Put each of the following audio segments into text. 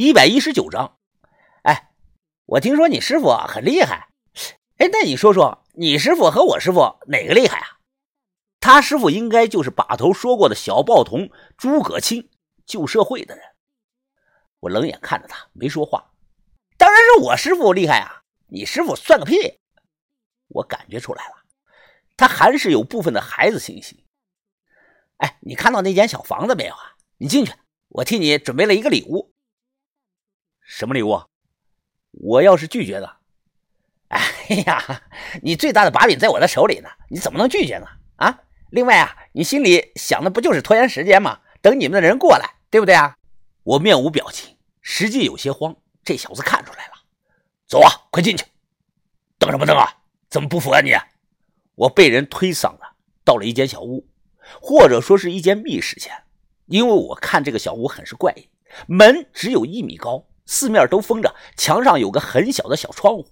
一百一十九章。哎，我听说你师傅很厉害。哎，那你说说，你师傅和我师傅哪个厉害啊？他师傅应该就是把头说过的小报童诸葛青，旧社会的人。我冷眼看着他，没说话。当然是我师傅厉害啊！你师傅算个屁！我感觉出来了，他还是有部分的孩子心性。哎，你看到那间小房子没有啊？你进去，我替你准备了一个礼物。什么礼物？我要是拒绝了，哎呀，你最大的把柄在我的手里呢，你怎么能拒绝呢？啊！另外啊，你心里想的不就是拖延时间吗？等你们的人过来，对不对啊？我面无表情，实际有些慌。这小子看出来了，走啊，快进去！等什么等啊？怎么不服啊你？我被人推搡了，到了一间小屋，或者说是一间密室前。因为我看这个小屋很是怪异，门只有一米高，四面都封着，墙上有个很小的小窗户。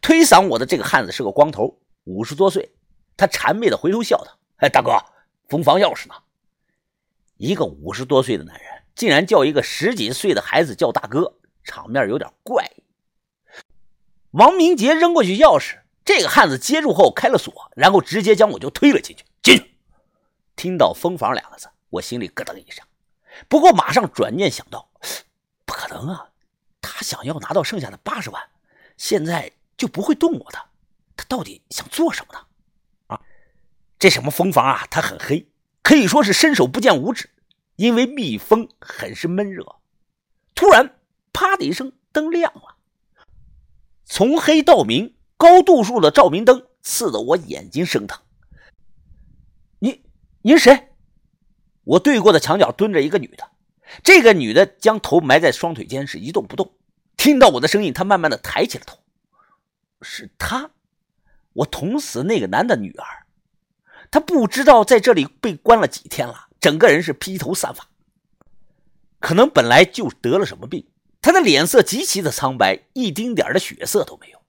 推搡我的这个汉子是个光头，五十多岁。他谄媚的回头笑道：“哎，大哥，封房钥匙呢？”一个五十多岁的男人竟然叫一个十几岁的孩子叫大哥，场面有点怪。王明杰扔过去钥匙，这个汉子接住后开了锁，然后直接将我就推了进去。进去！听到“封房”两个字。我心里咯噔一声，不过马上转念想到，不可能啊！他想要拿到剩下的八十万，现在就不会动我的。他到底想做什么呢？啊，这什么蜂房啊？它很黑，可以说是伸手不见五指，因为蜜蜂，很是闷热。突然，啪的一声，灯亮了，从黑到明，高度数的照明灯刺得我眼睛生疼。你，你是谁？我对过的墙角蹲着一个女的，这个女的将头埋在双腿间，是一动不动。听到我的声音，他慢慢的抬起了头，是她，我捅死那个男的女儿。他不知道在这里被关了几天了，整个人是披头散发，可能本来就得了什么病。他的脸色极其的苍白，一丁点的血色都没有。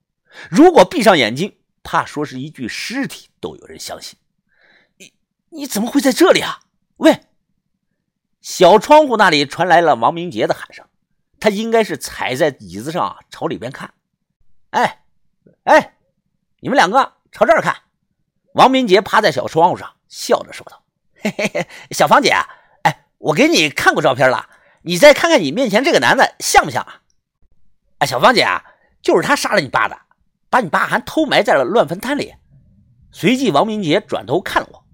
如果闭上眼睛，怕说是一具尸体都有人相信。你你怎么会在这里啊？喂！小窗户那里传来了王明杰的喊声，他应该是踩在椅子上朝里边看。哎，哎，你们两个朝这儿看。王明杰趴在小窗户上，笑着说道：“嘿嘿嘿，小芳姐，哎，我给你看过照片了，你再看看你面前这个男的像不像啊？”哎，小芳姐啊，就是他杀了你爸的，把你爸还偷埋在了乱坟滩里。随即，王明杰转头看我，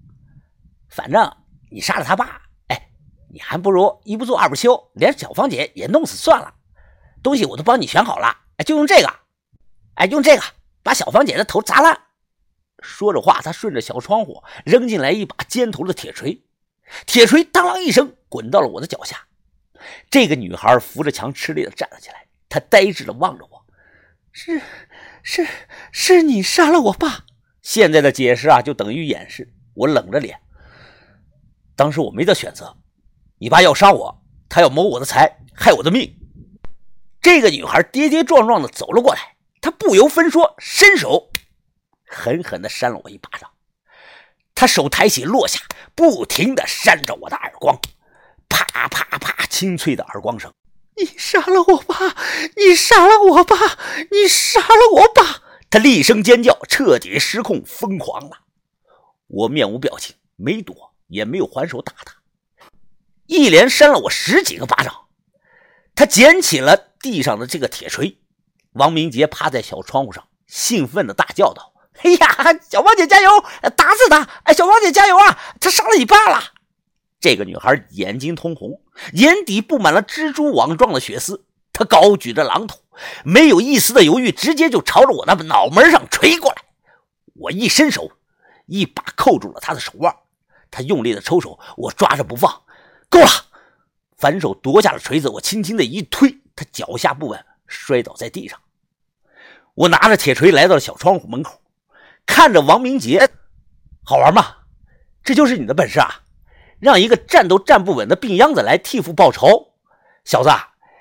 反正你杀了他爸。你还不如一不做二不休，连小芳姐也弄死算了。东西我都帮你选好了，哎，就用这个，哎，用这个把小芳姐的头砸烂。说着话，他顺着小窗户扔进来一把尖头的铁锤，铁锤当啷一声滚到了我的脚下。这个女孩扶着墙吃力的站了起来，她呆滞的望着我：“是，是，是你杀了我爸。”现在的解释啊，就等于掩饰。我冷着脸，当时我没得选择。你爸要杀我，他要谋我的财，害我的命。这个女孩跌跌撞撞的走了过来，她不由分说，伸手狠狠的扇了我一巴掌。她手抬起落下，不停的扇着我的耳光，啪啪啪，清脆的耳光声。你杀了我爸！你杀了我爸！你杀了我爸！她厉声尖叫，彻底失控，疯狂了。我面无表情，没躲，也没有还手打他。一连扇了我十几个巴掌，他捡起了地上的这个铁锤。王明杰趴在小窗户上，兴奋的大叫道：“哎呀，小芳姐加油，打死他！哎，小芳姐加油啊，他杀了你爸了！”这个女孩眼睛通红，眼底布满了蜘蛛网状的血丝。她高举着榔头，没有一丝的犹豫，直接就朝着我的脑门上锤过来。我一伸手，一把扣住了她的手腕。她用力的抽手，我抓着不放。够了！反手夺下了锤子，我轻轻的一推，他脚下不稳，摔倒在地上。我拿着铁锤来到了小窗户门口，看着王明杰，好玩吗？这就是你的本事啊！让一个站都站不稳的病秧子来替父报仇，小子，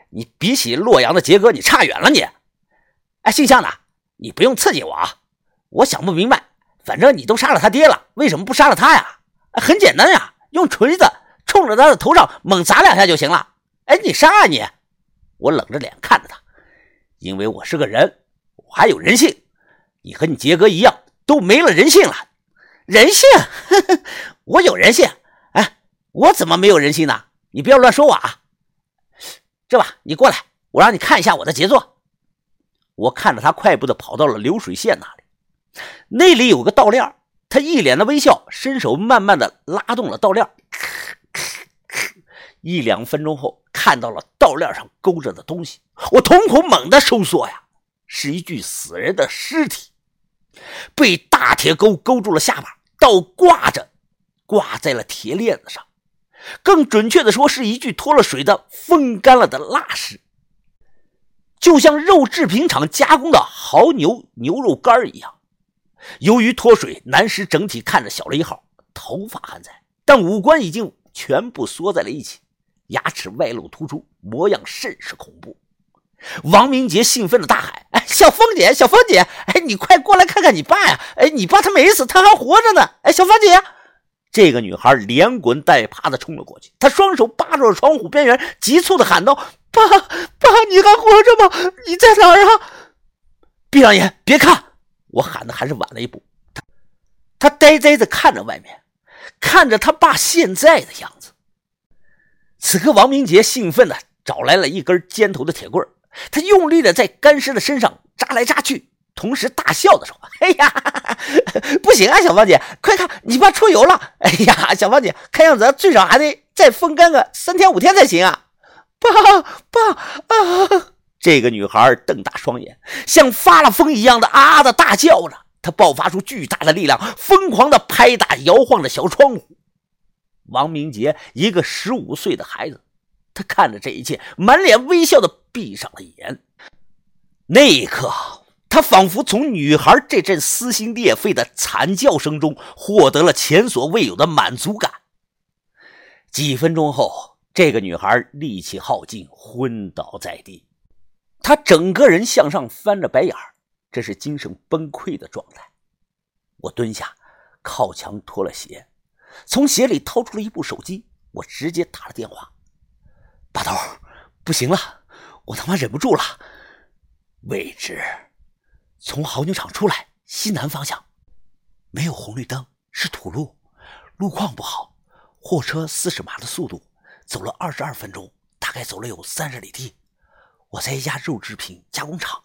你比起洛阳的杰哥，你差远了你！哎，姓向的，你不用刺激我啊！我想不明白，反正你都杀了他爹了，为什么不杀了他呀？很简单呀，用锤子。冲着他的头上猛砸两下就行了。哎，你杀啊你！我冷着脸看着他，因为我是个人，我还有人性。你和你杰哥一样，都没了人性了。人性？我有人性。哎，我怎么没有人性呢？你不要乱说我啊！这吧，你过来，我让你看一下我的杰作。我看着他快步的跑到了流水线那里，那里有个倒链，他一脸的微笑，伸手慢慢的拉动了倒链。一两分钟后，看到了倒链上勾着的东西，我瞳孔猛地收缩呀，是一具死人的尸体，被大铁钩勾住了下巴，倒挂着，挂在了铁链子上。更准确的说，是一具脱了水的风干了的蜡尸，就像肉制品厂加工的牦牛牛肉干一样。由于脱水，男尸整体看着小了一号，头发还在，但五官已经全部缩在了一起。牙齿外露突出，模样甚是恐怖。王明杰兴奋的大喊：“哎，小芳姐，小芳姐，哎，你快过来看看你爸呀！哎，你爸他没死，他还活着呢！哎，小芳姐！”这个女孩连滚带爬的冲了过去，她双手扒住了窗户边缘，急促的喊道：“爸，爸，你还活着吗？你在哪儿啊？”闭上眼，别看！我喊的还是晚了一步。他呆呆的看着外面，看着他爸现在的样子。此刻，王明杰兴奋地找来了一根尖头的铁棍他用力地在干尸的身上扎来扎去，同时大笑地说：“哎呀，不行啊，小芳姐，快看，你爸出油了！哎呀，小芳姐，看样子最少还得再风干个三天五天才行啊！”爸爸啊！这个女孩瞪大双眼，像发了疯一样的啊的大叫着，她爆发出巨大的力量，疯狂地拍打摇晃着小窗户。王明杰，一个十五岁的孩子，他看着这一切，满脸微笑的闭上了眼。那一刻，他仿佛从女孩这阵撕心裂肺的惨叫声中获得了前所未有的满足感。几分钟后，这个女孩力气耗尽，昏倒在地，她整个人向上翻着白眼这是精神崩溃的状态。我蹲下，靠墙脱了鞋。从鞋里掏出了一部手机，我直接打了电话。把头，不行了，我他妈忍不住了。位置，从牦牛场出来，西南方向，没有红绿灯，是土路，路况不好，货车四十码的速度，走了二十二分钟，大概走了有三十里地。我在一家肉制品加工厂，